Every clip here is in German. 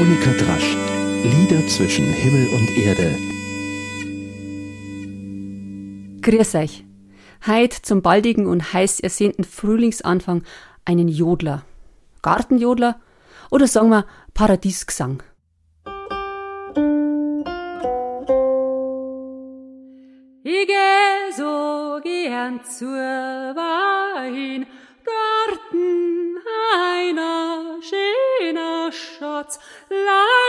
Monika Drasch. Lieder zwischen Himmel und Erde. Grüß euch. Heit zum baldigen und heiß ersehnten Frühlingsanfang einen Jodler. Gartenjodler oder sagen wir Paradiesgesang. Ich geh so gern zur Wein, Schatz, La.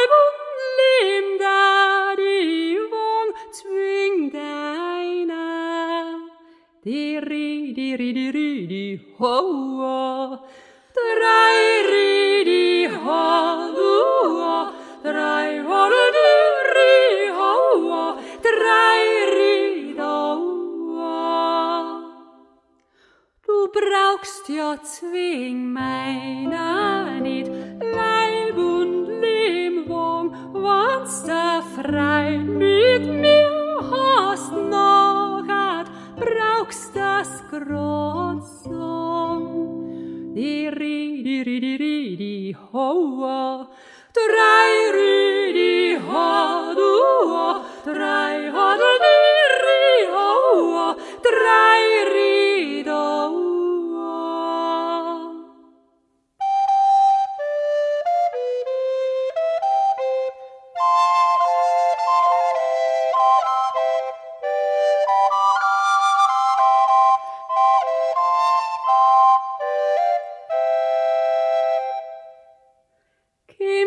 Brauchst ja zwing meiner nicht Leib und Lehmwong, wann's da frei mit mir hast noch hat, brauchst das so. Die ri, die ri, die ri, die hoa, drei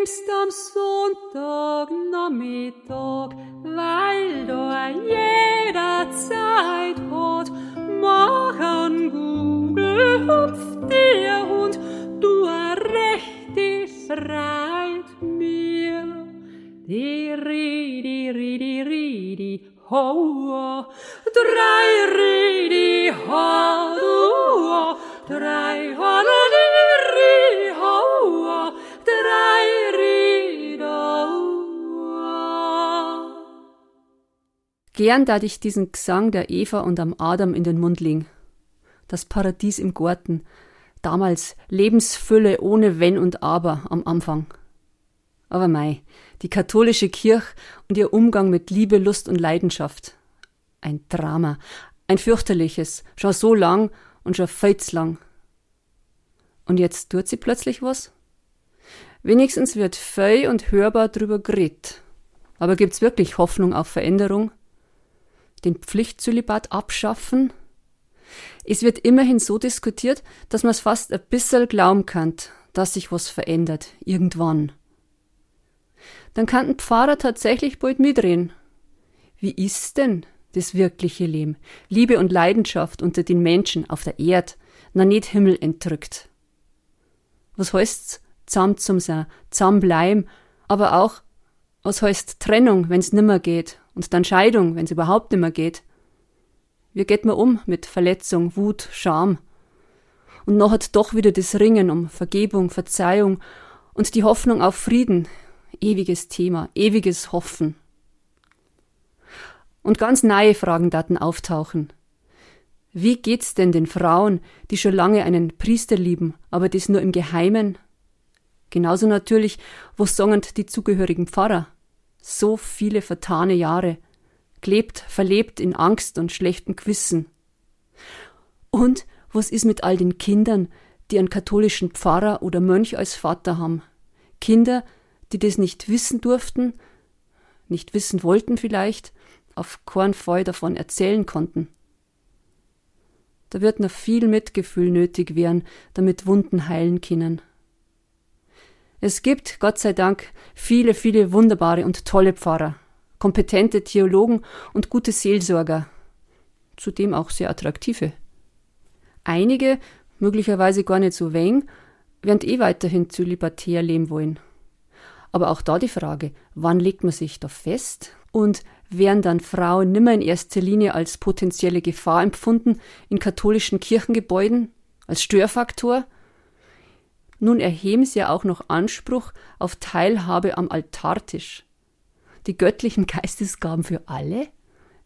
Kimmst am Sonntag Nachmittag, weil da jeder Zeit hat, mach an Google, hupf dir Hund, du rechte Freit mir. Die ri, die ri, die ri, die ho, drei ri, die ho, du, ho, drei Gern dat ich diesen Gesang der Eva und am Adam in den Mund legen. Das Paradies im Garten. Damals Lebensfülle ohne Wenn und Aber am Anfang. Aber mei, die katholische Kirche und ihr Umgang mit Liebe, Lust und Leidenschaft. Ein Drama, ein fürchterliches, schon so lang und schon zu lang. Und jetzt tut sie plötzlich was? Wenigstens wird fei und hörbar drüber geredet. Aber gibt's wirklich Hoffnung auf Veränderung? Den Pflichtzölibat abschaffen? Es wird immerhin so diskutiert, dass man es fast ein bisschen glauben kann, dass sich was verändert, irgendwann. Dann kann ein Pfarrer tatsächlich bald mitreden. Wie ist denn das wirkliche Leben? Liebe und Leidenschaft unter den Menschen auf der Erde, na nicht Himmel entrückt. Was heißt's? Zamm zum sein, zamm bleiben, aber auch, was heißt Trennung, wenn's nimmer geht, und dann Scheidung, wenn's überhaupt nimmer geht. Wie geht man um mit Verletzung, Wut, Scham? Und noch hat doch wieder das Ringen um Vergebung, Verzeihung und die Hoffnung auf Frieden. Ewiges Thema, ewiges Hoffen. Und ganz neue Fragen daten auftauchen. Wie geht's denn den Frauen, die schon lange einen Priester lieben, aber das nur im Geheimen? Genauso natürlich, wo songend die zugehörigen Pfarrer. So viele vertane Jahre, gelebt, verlebt in Angst und schlechtem Gewissen. Und was ist mit all den Kindern, die einen katholischen Pfarrer oder Mönch als Vater haben? Kinder, die das nicht wissen durften, nicht wissen wollten vielleicht, auf Fall davon erzählen konnten. Da wird noch viel Mitgefühl nötig werden, damit Wunden heilen können. Es gibt, Gott sei Dank, viele, viele wunderbare und tolle Pfarrer, kompetente Theologen und gute Seelsorger, zudem auch sehr attraktive. Einige, möglicherweise gar nicht so weng, werden eh weiterhin zu libertär leben wollen. Aber auch da die Frage, wann legt man sich da fest? Und werden dann Frauen nimmer in erster Linie als potenzielle Gefahr empfunden in katholischen Kirchengebäuden, als Störfaktor? Nun erheben sie ja auch noch Anspruch auf Teilhabe am Altartisch. Die göttlichen Geistesgaben für alle?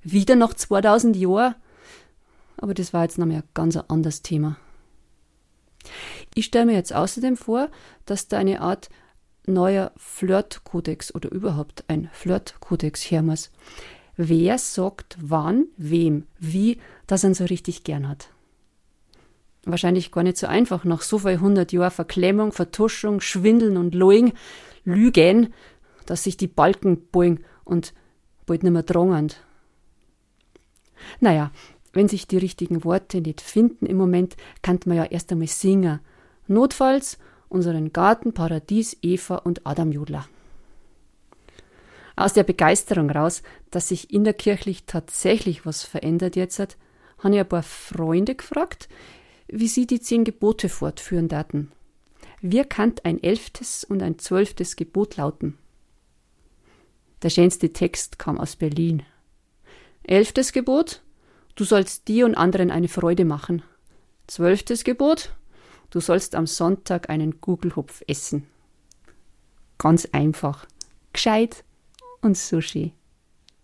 Wieder noch 2000 Jahre? Aber das war jetzt noch mal ein ganz anderes Thema. Ich stelle mir jetzt außerdem vor, dass da eine Art neuer Flirtkodex oder überhaupt ein Flirtkodex her muss. Wer sagt wann, wem, wie, dass er ihn so richtig gern hat? Wahrscheinlich gar nicht so einfach nach so viel hundert Jahren Verklemmung, Vertuschung, Schwindeln und Loing, Lügen, dass sich die Balken boing und bald nimmer drangend. Naja, wenn sich die richtigen Worte nicht finden im Moment, kann man ja erst einmal singen. Notfalls unseren Garten, Paradies, Eva und Adam Jodler. Aus der Begeisterung raus, dass sich innerkirchlich tatsächlich was verändert jetzt hat, habe ich ein paar Freunde gefragt, wie sie die zehn Gebote fortführen daten. Wie kann ein elftes und ein zwölftes Gebot lauten? Der schönste Text kam aus Berlin. Elftes Gebot, du sollst dir und anderen eine Freude machen. Zwölftes Gebot, du sollst am Sonntag einen Gugelhupf essen. Ganz einfach, gescheit und Sushi.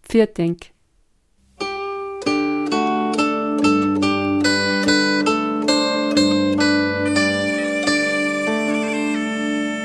Für